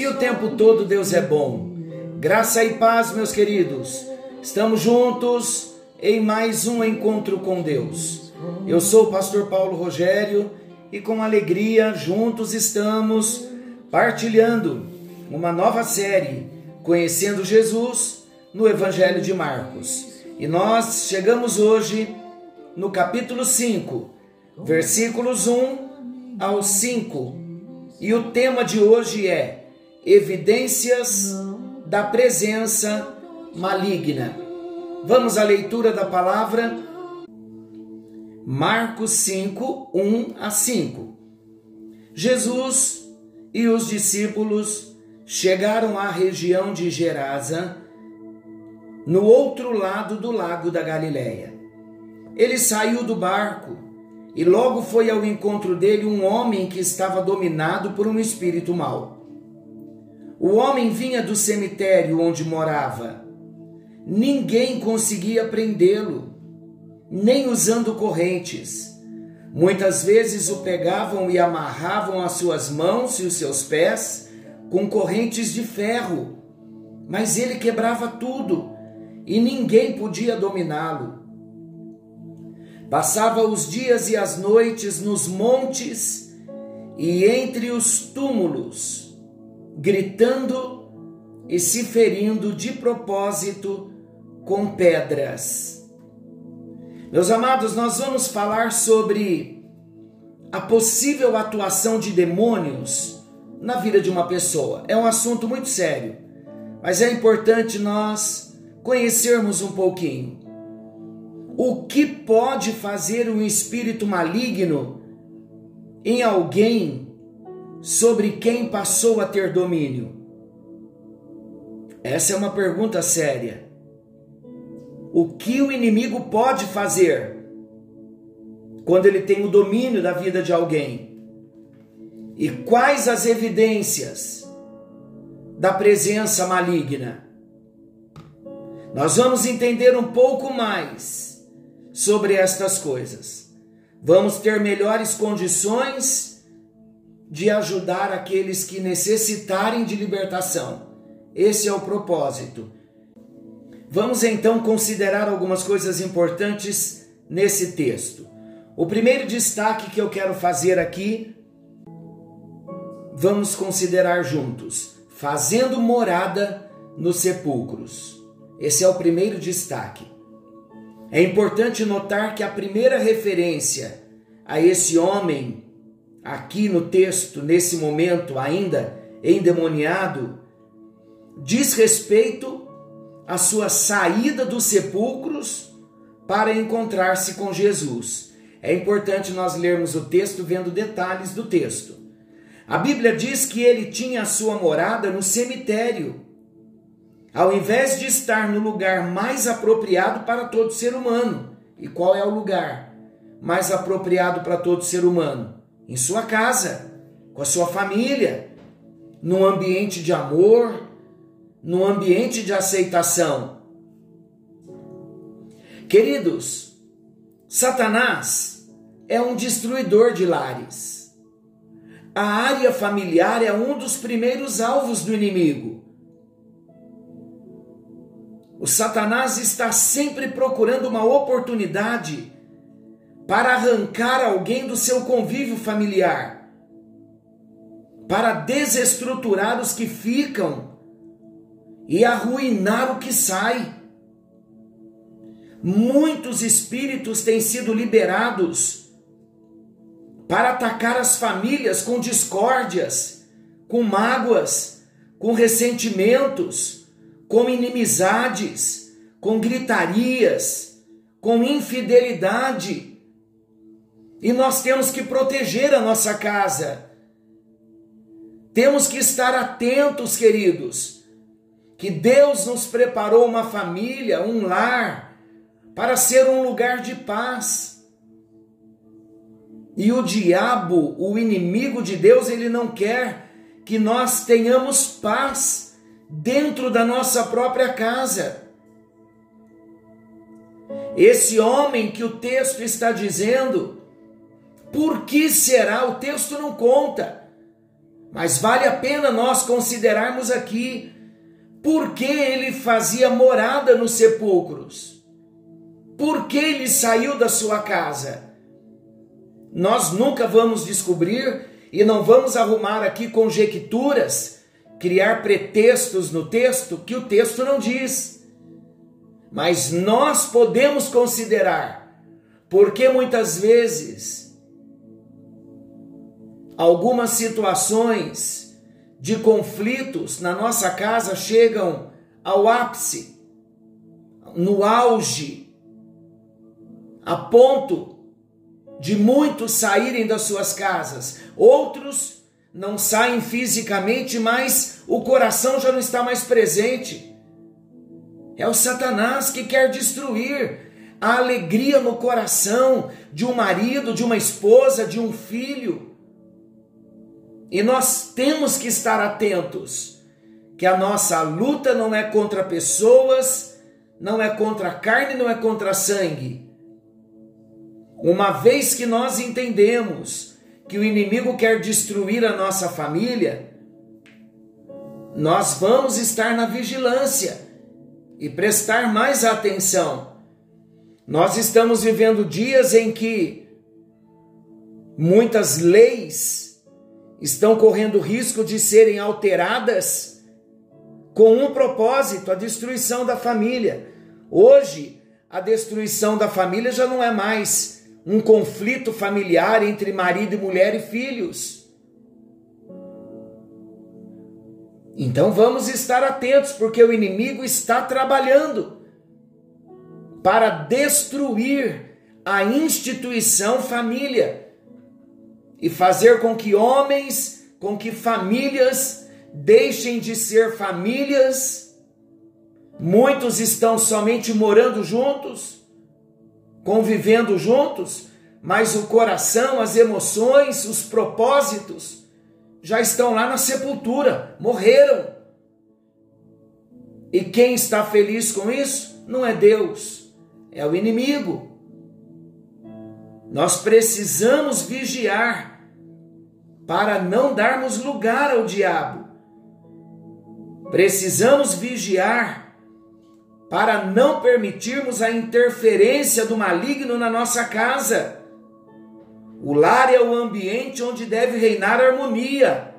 e o tempo todo Deus é bom. Graça e paz, meus queridos. Estamos juntos em mais um encontro com Deus. Eu sou o pastor Paulo Rogério e com alegria juntos estamos partilhando uma nova série Conhecendo Jesus no Evangelho de Marcos. E nós chegamos hoje no capítulo 5, versículos 1 ao 5. E o tema de hoje é Evidências da presença maligna. Vamos à leitura da palavra Marcos 5, 1 a 5. Jesus e os discípulos chegaram à região de Gerasa, no outro lado do lago da Galileia. Ele saiu do barco e logo foi ao encontro dele um homem que estava dominado por um espírito mau. O homem vinha do cemitério onde morava. Ninguém conseguia prendê-lo, nem usando correntes. Muitas vezes o pegavam e amarravam as suas mãos e os seus pés com correntes de ferro, mas ele quebrava tudo e ninguém podia dominá-lo. Passava os dias e as noites nos montes e entre os túmulos, gritando e se ferindo de propósito com pedras. Meus amados, nós vamos falar sobre a possível atuação de demônios na vida de uma pessoa. É um assunto muito sério, mas é importante nós conhecermos um pouquinho. O que pode fazer um espírito maligno em alguém sobre quem passou a ter domínio? Essa é uma pergunta séria. O que o inimigo pode fazer quando ele tem o domínio da vida de alguém? E quais as evidências da presença maligna? Nós vamos entender um pouco mais sobre estas coisas. Vamos ter melhores condições de ajudar aqueles que necessitarem de libertação. Esse é o propósito. Vamos então considerar algumas coisas importantes nesse texto. O primeiro destaque que eu quero fazer aqui, vamos considerar juntos: fazendo morada nos sepulcros. Esse é o primeiro destaque. É importante notar que a primeira referência a esse homem, aqui no texto, nesse momento ainda endemoniado, diz respeito à sua saída dos sepulcros para encontrar-se com Jesus. É importante nós lermos o texto vendo detalhes do texto. A Bíblia diz que ele tinha a sua morada no cemitério ao invés de estar no lugar mais apropriado para todo ser humano. E qual é o lugar mais apropriado para todo ser humano? Em sua casa, com a sua família, num ambiente de amor, num ambiente de aceitação. Queridos, Satanás é um destruidor de lares. A área familiar é um dos primeiros alvos do inimigo. O Satanás está sempre procurando uma oportunidade para arrancar alguém do seu convívio familiar, para desestruturar os que ficam e arruinar o que sai. Muitos espíritos têm sido liberados para atacar as famílias com discórdias, com mágoas, com ressentimentos com inimizades, com gritarias, com infidelidade. E nós temos que proteger a nossa casa. Temos que estar atentos, queridos, que Deus nos preparou uma família, um lar, para ser um lugar de paz. E o diabo, o inimigo de Deus, ele não quer que nós tenhamos paz dentro da nossa própria casa. Esse homem que o texto está dizendo, por que será? O texto não conta, mas vale a pena nós considerarmos aqui por que ele fazia morada nos sepulcros, por que ele saiu da sua casa. Nós nunca vamos descobrir e não vamos arrumar aqui conjecturas, criar pretextos no texto que o texto não diz. Mas nós podemos considerar, porque muitas vezes algumas situações de conflitos na nossa casa chegam ao ápice, no auge, a ponto de muitos saírem das suas casas, outros não saem fisicamente, mas o coração já não está mais presente. É o Satanás que quer destruir a alegria no coração de um marido, de uma esposa, de um filho. E nós temos que estar atentos que a nossa luta não é contra pessoas, não é contra carne, não é contra sangue uma vez que nós entendemos que o inimigo quer destruir a nossa família, nós vamos estar na vigilância e prestar mais atenção. Nós estamos vivendo dias em que muitas leis estão correndo risco de serem alteradas com um propósito, a destruição da família. Hoje, a destruição da família já não é mais um conflito familiar entre marido e mulher e filhos. Então vamos estar atentos, porque o inimigo está trabalhando para destruir a instituição família e fazer com que homens, com que famílias deixem de ser famílias. Muitos estão somente morando juntos convivendo juntos, mas o coração, as emoções, os propósitos já estão lá na sepultura, morreram. E quem está feliz com isso não é Deus, é o inimigo. Nós precisamos vigiar para não darmos lugar ao diabo. Precisamos vigiar para não permitirmos a interferência do maligno na nossa casa. O lar é o ambiente onde deve reinar harmonia.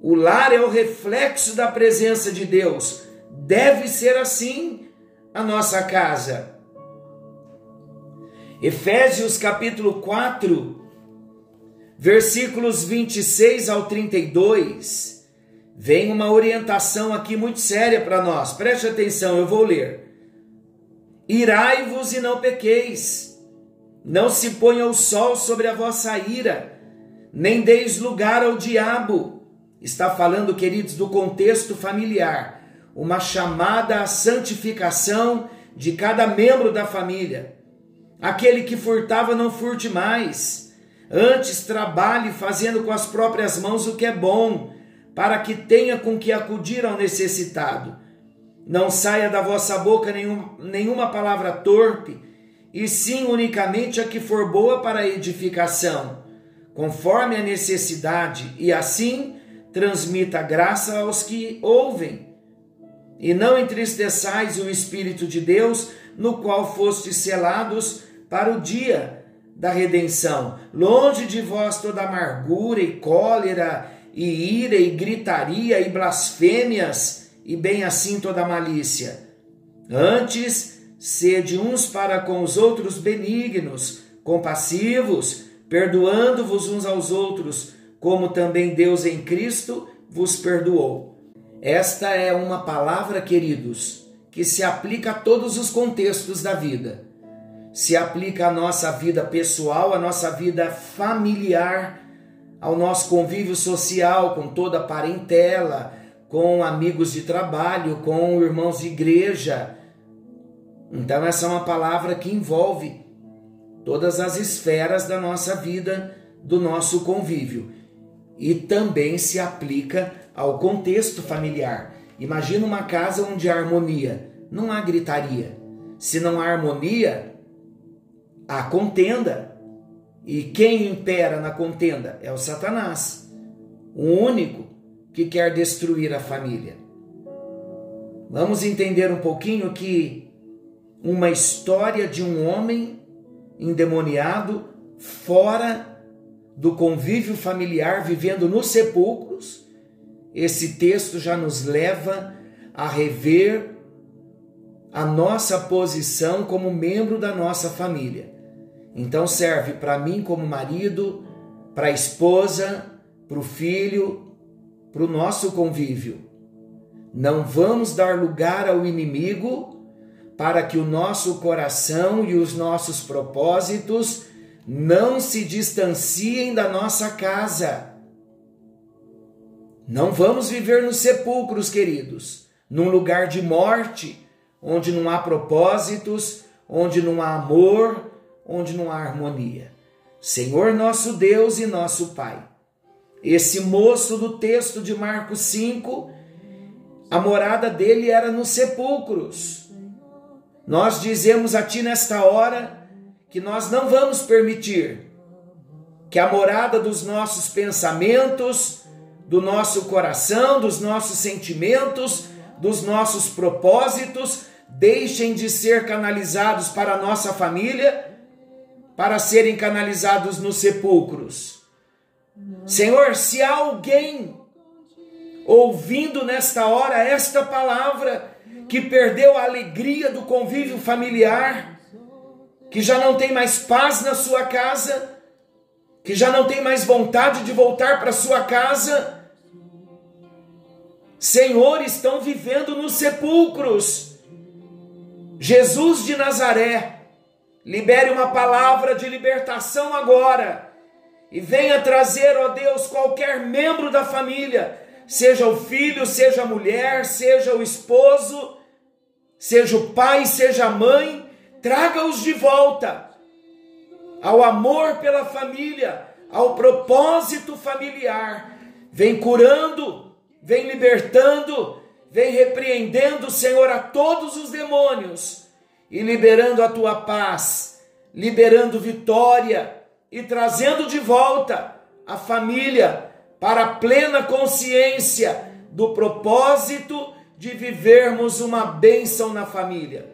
O lar é o reflexo da presença de Deus. Deve ser assim a nossa casa. Efésios capítulo 4, versículos 26 ao 32 vem uma orientação aqui muito séria para nós. Preste atenção, eu vou ler. Irai-vos e não pequeis. Não se ponha o sol sobre a vossa ira, nem deis lugar ao diabo. Está falando, queridos, do contexto familiar, uma chamada à santificação de cada membro da família. Aquele que furtava, não furte mais. Antes, trabalhe fazendo com as próprias mãos o que é bom para que tenha com que acudir ao necessitado. Não saia da vossa boca nenhum, nenhuma palavra torpe, e sim unicamente a que for boa para edificação, conforme a necessidade, e assim transmita graça aos que ouvem. E não entristeçais o Espírito de Deus, no qual fostes selados para o dia da redenção. Longe de vós toda amargura e cólera e ira e gritaria e blasfêmias e bem assim toda malícia. Antes, sede uns para com os outros benignos, compassivos, perdoando-vos uns aos outros, como também Deus em Cristo vos perdoou. Esta é uma palavra, queridos, que se aplica a todos os contextos da vida. Se aplica à nossa vida pessoal, à nossa vida familiar, ao nosso convívio social com toda a parentela, com amigos de trabalho, com irmãos de igreja. Então, essa é uma palavra que envolve todas as esferas da nossa vida, do nosso convívio. E também se aplica ao contexto familiar. Imagina uma casa onde há harmonia, não há gritaria. Se não há harmonia, há contenda. E quem impera na contenda é o Satanás, o único que quer destruir a família. Vamos entender um pouquinho que uma história de um homem endemoniado fora do convívio familiar, vivendo nos sepulcros, esse texto já nos leva a rever a nossa posição como membro da nossa família. Então serve para mim como marido, para a esposa, para o filho, para o nosso convívio. Não vamos dar lugar ao inimigo para que o nosso coração e os nossos propósitos não se distanciem da nossa casa. Não vamos viver nos sepulcros, queridos, num lugar de morte, onde não há propósitos, onde não há amor, onde não há harmonia. Senhor nosso Deus e nosso Pai. Esse moço do texto de Marcos 5, a morada dele era nos sepulcros. Nós dizemos a Ti nesta hora que nós não vamos permitir que a morada dos nossos pensamentos, do nosso coração, dos nossos sentimentos, dos nossos propósitos deixem de ser canalizados para a nossa família para serem canalizados nos sepulcros. Senhor, se há alguém ouvindo nesta hora esta palavra, que perdeu a alegria do convívio familiar, que já não tem mais paz na sua casa, que já não tem mais vontade de voltar para sua casa, Senhor, estão vivendo nos sepulcros. Jesus de Nazaré, Libere uma palavra de libertação agora. E venha trazer, ó Deus, qualquer membro da família, seja o filho, seja a mulher, seja o esposo, seja o pai, seja a mãe, traga-os de volta ao amor pela família, ao propósito familiar. Vem curando, vem libertando, vem repreendendo, Senhor, a todos os demônios e liberando a tua paz, liberando vitória e trazendo de volta a família para a plena consciência do propósito de vivermos uma bênção na família.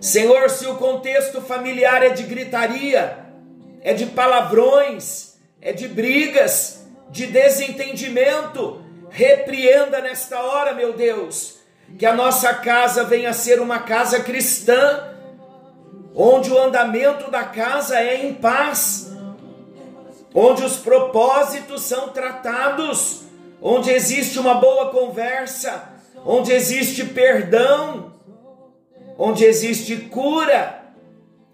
Senhor, se o contexto familiar é de gritaria, é de palavrões, é de brigas, de desentendimento, repreenda nesta hora, meu Deus que a nossa casa venha a ser uma casa cristã, onde o andamento da casa é em paz, onde os propósitos são tratados, onde existe uma boa conversa, onde existe perdão, onde existe cura,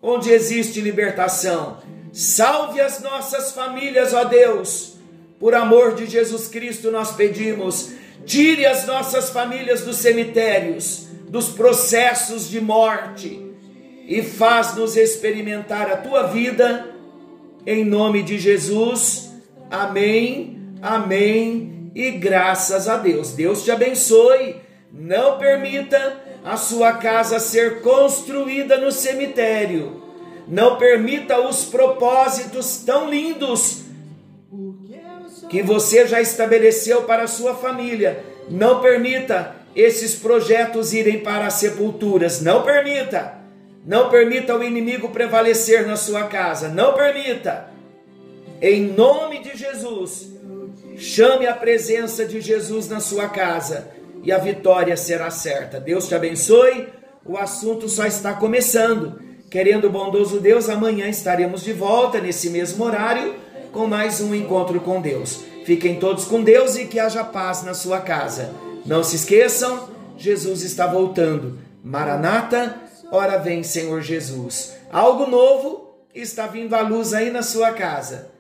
onde existe libertação. Salve as nossas famílias, ó Deus. Por amor de Jesus Cristo, nós pedimos Tire as nossas famílias dos cemitérios, dos processos de morte e faz-nos experimentar a tua vida, em nome de Jesus. Amém, amém e graças a Deus. Deus te abençoe. Não permita a sua casa ser construída no cemitério. Não permita os propósitos tão lindos que você já estabeleceu para a sua família. Não permita esses projetos irem para as sepulturas. Não permita. Não permita o inimigo prevalecer na sua casa. Não permita. Em nome de Jesus, chame a presença de Jesus na sua casa e a vitória será certa. Deus te abençoe. O assunto só está começando. Querendo o bondoso Deus, amanhã estaremos de volta nesse mesmo horário com mais um encontro com Deus. Fiquem todos com Deus e que haja paz na sua casa. Não se esqueçam, Jesus está voltando. Maranata, ora vem, Senhor Jesus. Algo novo está vindo à luz aí na sua casa.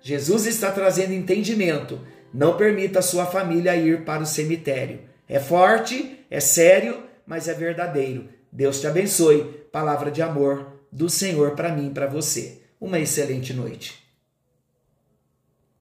Jesus está trazendo entendimento. Não permita a sua família ir para o cemitério. É forte, é sério, mas é verdadeiro. Deus te abençoe. Palavra de amor do Senhor para mim e para você. Uma excelente noite.